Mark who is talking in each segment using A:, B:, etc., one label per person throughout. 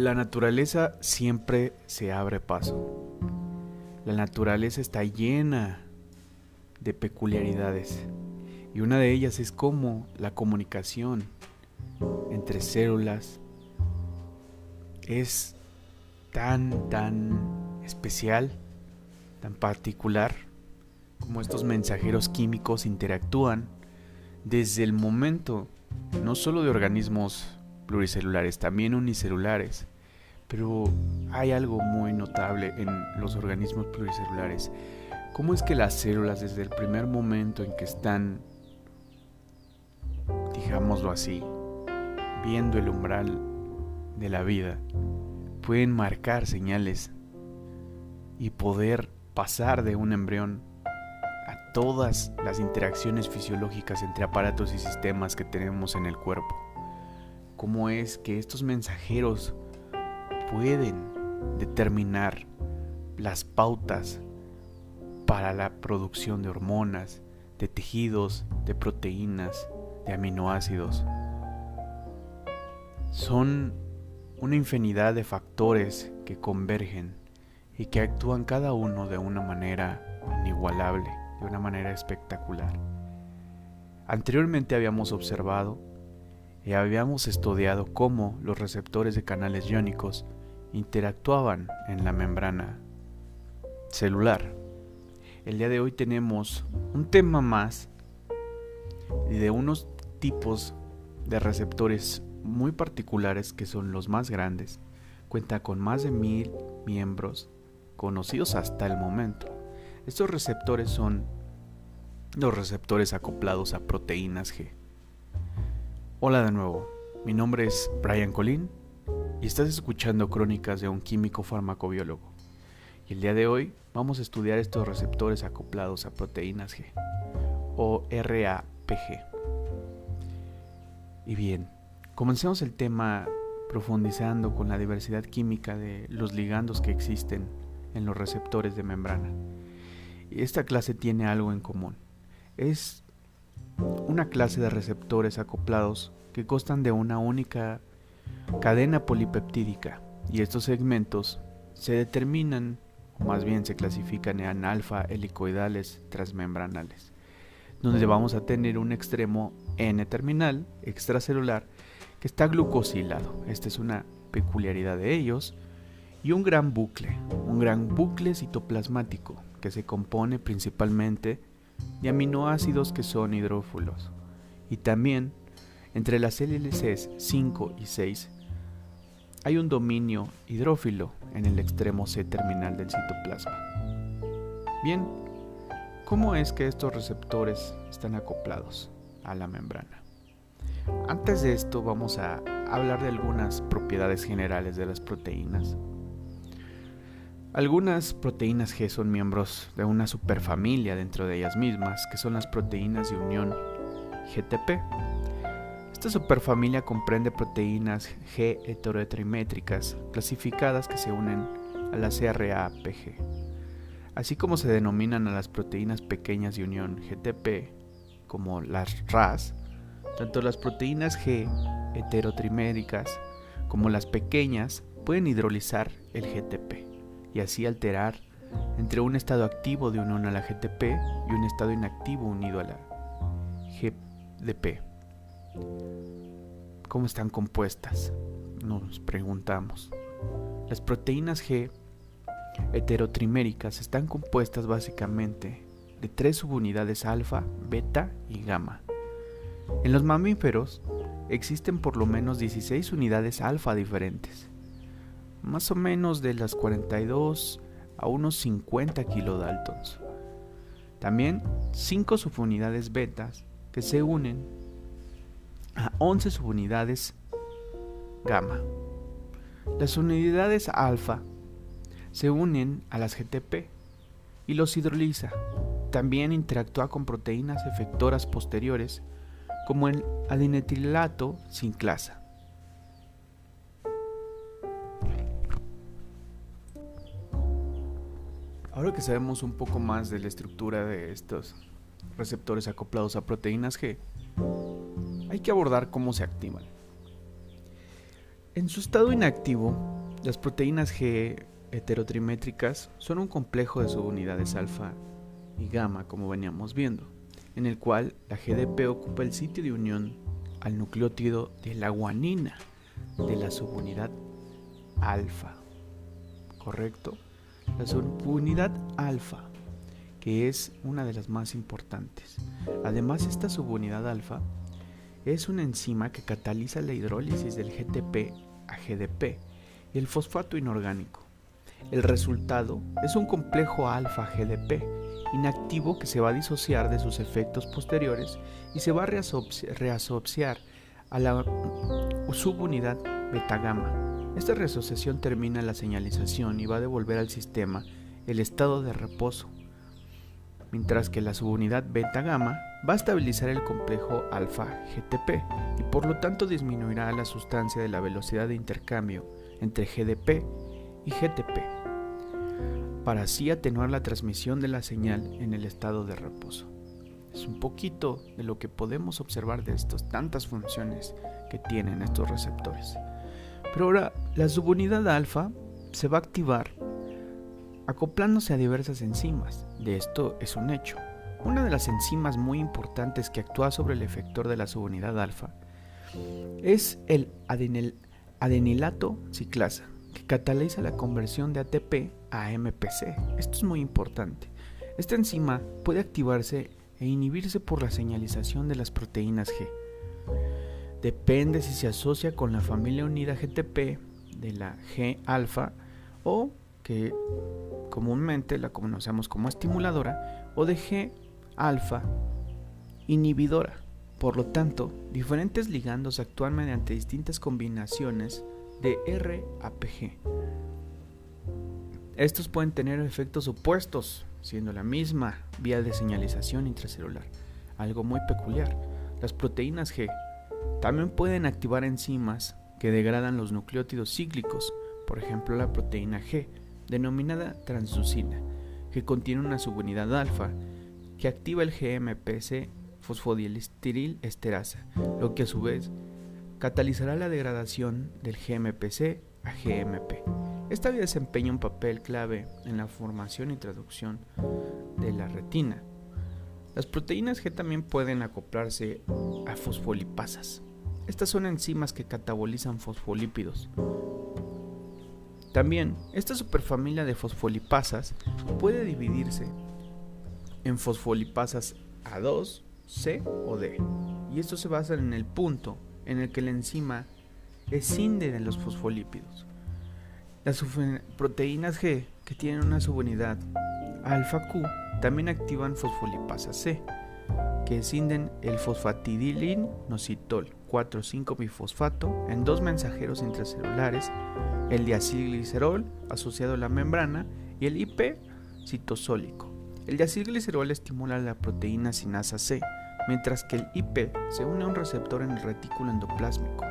A: La naturaleza siempre se abre paso. La naturaleza está llena de peculiaridades y una de ellas es cómo la comunicación entre células es tan, tan especial, tan particular, como estos mensajeros químicos interactúan desde el momento no solo de organismos pluricelulares, también unicelulares. Pero hay algo muy notable en los organismos pluricelulares. ¿Cómo es que las células desde el primer momento en que están, digámoslo así, viendo el umbral de la vida, pueden marcar señales y poder pasar de un embrión a todas las interacciones fisiológicas entre aparatos y sistemas que tenemos en el cuerpo? cómo es que estos mensajeros pueden determinar las pautas para la producción de hormonas, de tejidos, de proteínas, de aminoácidos. Son una infinidad de factores que convergen y que actúan cada uno de una manera inigualable, de una manera espectacular. Anteriormente habíamos observado y habíamos estudiado cómo los receptores de canales iónicos interactuaban en la membrana celular. El día de hoy tenemos un tema más de unos tipos de receptores muy particulares que son los más grandes. Cuenta con más de mil miembros conocidos hasta el momento. Estos receptores son los receptores acoplados a proteínas G. Hola de nuevo, mi nombre es Brian Colín y estás escuchando Crónicas de un químico farmacobiólogo. Y el día de hoy vamos a estudiar estos receptores acoplados a proteínas G o RAPG. Y bien, comencemos el tema profundizando con la diversidad química de los ligandos que existen en los receptores de membrana. Y esta clase tiene algo en común. Es una clase de receptores acoplados que constan de una única cadena polipeptídica y estos segmentos se determinan, o más bien se clasifican en alfa helicoidales transmembranales, donde vamos a tener un extremo N-terminal extracelular que está glucosilado. Esta es una peculiaridad de ellos. Y un gran bucle, un gran bucle citoplasmático que se compone principalmente de aminoácidos que son hidrófilos. Y también entre las hélices 5 y 6 hay un dominio hidrófilo en el extremo C terminal del citoplasma. Bien, ¿cómo es que estos receptores están acoplados a la membrana? Antes de esto vamos a hablar de algunas propiedades generales de las proteínas algunas proteínas G son miembros de una superfamilia dentro de ellas mismas, que son las proteínas de unión GTP. Esta superfamilia comprende proteínas G heterotrimétricas clasificadas que se unen a las RAPG, así como se denominan a las proteínas pequeñas de unión GTP como las RAS, tanto las proteínas G heterotrimétricas como las pequeñas pueden hidrolizar el GTP y así alterar entre un estado activo de unión a la GTP y un estado inactivo unido a la GDP. ¿Cómo están compuestas? Nos preguntamos. Las proteínas G heterotriméricas están compuestas básicamente de tres subunidades alfa, beta y gamma. En los mamíferos existen por lo menos 16 unidades alfa diferentes más o menos de las 42 a unos 50 kilodaltons. También 5 subunidades betas que se unen 11 subunidades gamma. Las unidades alfa se unen a las GTP y los hidroliza. También interactúa con proteínas efectoras posteriores como el adinetilato sin clasa. Ahora que sabemos un poco más de la estructura de estos receptores acoplados a proteínas G, hay que abordar cómo se activan. En su estado inactivo, las proteínas G heterotrimétricas son un complejo de subunidades alfa y gamma, como veníamos viendo, en el cual la GDP ocupa el sitio de unión al nucleótido de la guanina de la subunidad alfa. ¿Correcto? La subunidad alfa, que es una de las más importantes. Además, esta subunidad alfa es una enzima que cataliza la hidrólisis del GTP a GDP y el fosfato inorgánico. El resultado es un complejo alfa-GDP inactivo que se va a disociar de sus efectos posteriores y se va a reasociar a la subunidad beta-gamma. Esta reasociación termina la señalización y va a devolver al sistema el estado de reposo, mientras que la subunidad beta-gamma va a estabilizar el complejo alfa-GTP y por lo tanto disminuirá la sustancia de la velocidad de intercambio entre GDP y GTP, para así atenuar la transmisión de la señal en el estado de reposo. Es un poquito de lo que podemos observar de estas tantas funciones que tienen estos receptores. Pero ahora, la subunidad alfa se va a activar acoplándose a diversas enzimas. De esto es un hecho. Una de las enzimas muy importantes que actúa sobre el efector de la subunidad alfa es el adenilato ciclasa, que cataliza la conversión de ATP a MPC. Esto es muy importante. Esta enzima puede activarse e inhibirse por la señalización de las proteínas G. Depende si se asocia con la familia unida GTP de la G-alfa o que comúnmente la conocemos como estimuladora o de G-alfa inhibidora. Por lo tanto, diferentes ligandos actúan mediante distintas combinaciones de RAPG. Estos pueden tener efectos opuestos, siendo la misma vía de señalización intracelular, algo muy peculiar. Las proteínas G también pueden activar enzimas que degradan los nucleótidos cíclicos, por ejemplo la proteína G, denominada transducina, que contiene una subunidad alfa que activa el GMPC fosfodielistiril esterasa, lo que a su vez catalizará la degradación del GMPC a GMP. Esta vía desempeña un papel clave en la formación y traducción de la retina. Las proteínas G también pueden acoplarse a fosfolipasas. Estas son enzimas que catabolizan fosfolípidos. También, esta superfamilia de fosfolipasas puede dividirse en fosfolipasas A2, C o D, y esto se basa en el punto en el que la enzima escinde de los fosfolípidos. Las proteínas G que tienen una subunidad alfa Q también activan fosfolipasa C, que escinden el fosfatidilin nocitol 4,5-bifosfato en dos mensajeros intracelulares, el diacilglicerol asociado a la membrana y el IP citosólico. El diacilglicerol estimula la proteína sinasa C, mientras que el IP se une a un receptor en el retículo endoplásmico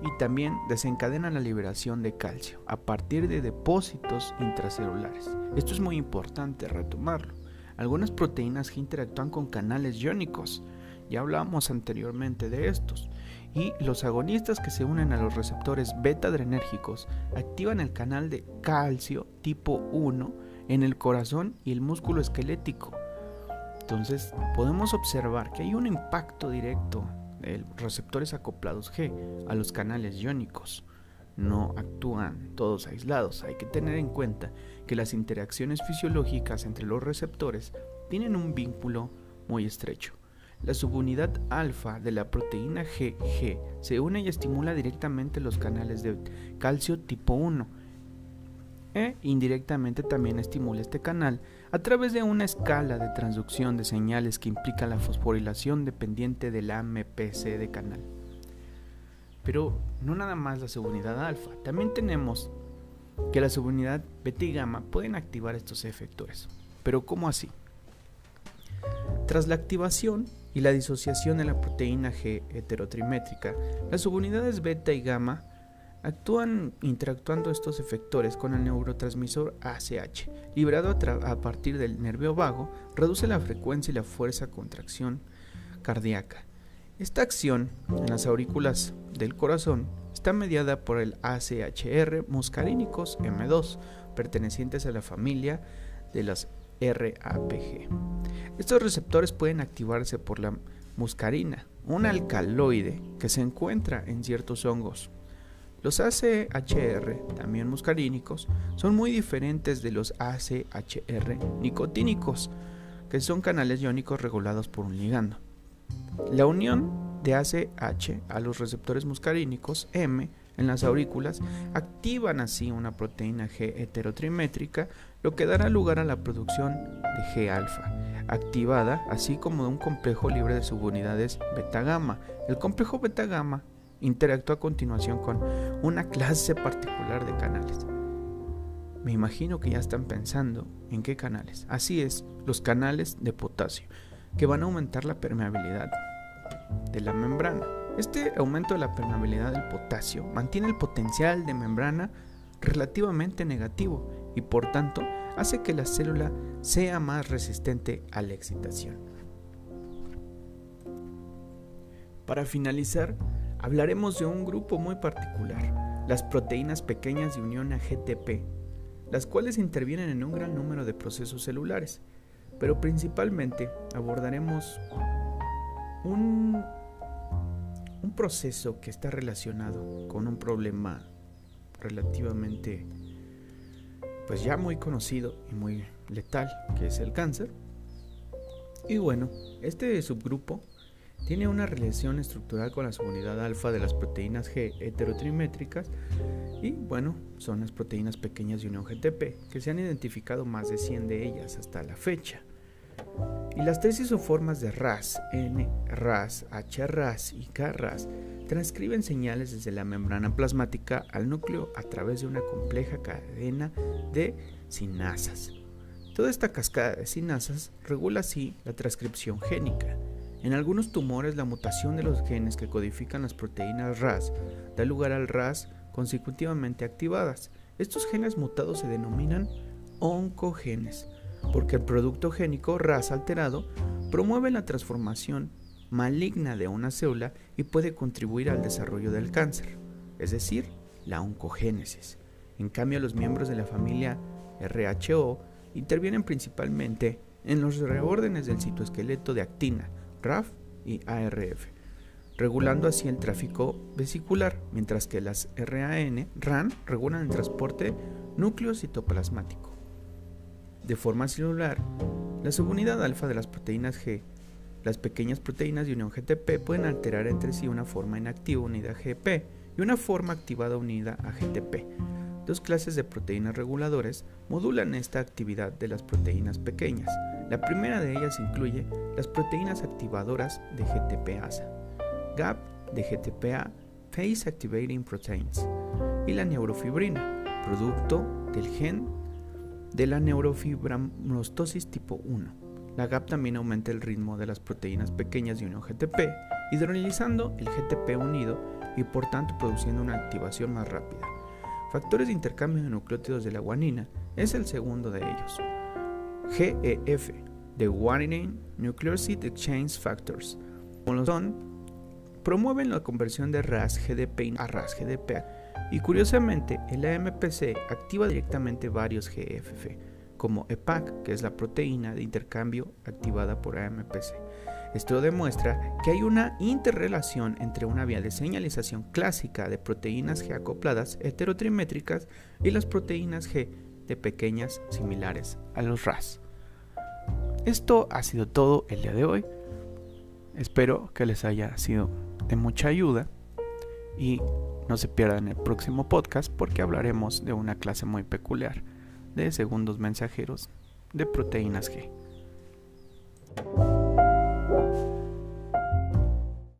A: y también desencadena la liberación de calcio a partir de depósitos intracelulares. Esto es muy importante retomarlo. Algunas proteínas que interactúan con canales iónicos, ya hablábamos anteriormente de estos, y los agonistas que se unen a los receptores beta adrenérgicos activan el canal de calcio tipo 1 en el corazón y el músculo esquelético, entonces podemos observar que hay un impacto directo de receptores acoplados G a los canales iónicos. No actúan todos aislados. Hay que tener en cuenta que las interacciones fisiológicas entre los receptores tienen un vínculo muy estrecho. La subunidad alfa de la proteína GG se une y estimula directamente los canales de calcio tipo 1 e indirectamente también estimula este canal a través de una escala de transducción de señales que implica la fosforilación dependiente del AMPC de canal. Pero no nada más la subunidad alfa, también tenemos que la subunidad beta y gamma pueden activar estos efectores. Pero ¿cómo así? Tras la activación y la disociación de la proteína G heterotrimétrica, las subunidades beta y gamma Actúan interactuando estos efectores con el neurotransmisor ACH, liberado a, partir del nervio vago, reduce la frecuencia y la fuerza contracción cardíaca Esta acción en las aurículas del corazón está mediada por el ACHR muscarínicos M2, pertenecientes a la familia de las RAPG. Estos receptores pueden activarse por la muscarina, un alcaloide que se encuentra en ciertos hongos. Los ACHR, también muscarínicos, son muy diferentes de los ACHR nicotínicos, que son canales iónicos regulados por un ligando. La unión de ACH a los receptores muscarínicos M en las aurículas activan así una proteína G heterotrimétrica, lo que dará lugar a la producción de G-alfa, activada así como de un complejo libre de subunidades beta-gamma. El complejo beta-gamma interactúa a continuación con una clase particular de canales. Me imagino que ya están pensando en qué canales. Así es, los canales de potasio, que van a aumentar la permeabilidad de la membrana. Este aumento de la permeabilidad del potasio mantiene el potencial de membrana relativamente negativo y por tanto hace que la célula sea más resistente a la excitación. Para finalizar, hablaremos de un grupo muy particular, las proteínas pequeñas de unión a GTP, las cuales intervienen en un gran número de procesos celulares, pero principalmente abordaremos un, un proceso que está relacionado con un problema relativamente pues ya muy conocido y muy letal que es el cáncer. Y bueno, este subgrupo tiene una relación estructural con la subunidad alfa de las proteínas G heterotrimétricas y bueno, son las proteínas pequeñas de unión GTP, que se han identificado más de 100 de ellas hasta la fecha. Y las tres isoformas de RAS, N, RAS, H, RAS y K, RAS transcriben señales desde la membrana plasmática al núcleo a través de una compleja cadena de sinasas. Toda esta cascada de sinasas regula así la transcripción génica. En algunos tumores la mutación de los genes que codifican las proteínas RAS da lugar al RAS consecutivamente activadas. Estos genes mutados se denominan oncogenes porque el producto génico RAS alterado promueve la transformación maligna de una célula y puede contribuir al desarrollo del cáncer, es decir, la oncogénesis. En cambio, los miembros de la familia RHO intervienen principalmente en los reórdenes del citoesqueleto de actina, RAF y ARF, regulando así el tráfico vesicular, mientras que las RAN, RAN regulan el transporte núcleo citoplasmático. De forma celular, la subunidad alfa de las proteínas G, las pequeñas proteínas de unión GTP pueden alterar entre sí una forma inactiva unida a GP y una forma activada unida a GTP. Dos clases de proteínas reguladores modulan esta actividad de las proteínas pequeñas. La primera de ellas incluye las proteínas activadoras de GTPasa, GAP de GTPA, Phase Activating Proteins, y la neurofibrina, producto del gen de la neurofibranostosis tipo 1. La GAP también aumenta el ritmo de las proteínas pequeñas de unión GTP, hidrolizando el GTP unido y por tanto produciendo una activación más rápida. Factores de intercambio de nucleótidos de la guanina es el segundo de ellos. GEF, de Guanine Nucleoside Exchange Factors, son, promueven la conversión de RAS-GDP a RAS-GDP y curiosamente, el AMPC activa directamente varios GFF, como EPAC, que es la proteína de intercambio activada por AMPC. Esto demuestra que hay una interrelación entre una vía de señalización clásica de proteínas G acopladas heterotrimétricas y las proteínas G de pequeñas similares a los RAS. Esto ha sido todo el día de hoy. Espero que les haya sido de mucha ayuda y no se pierdan el próximo podcast porque hablaremos de una clase muy peculiar de segundos mensajeros de proteínas G.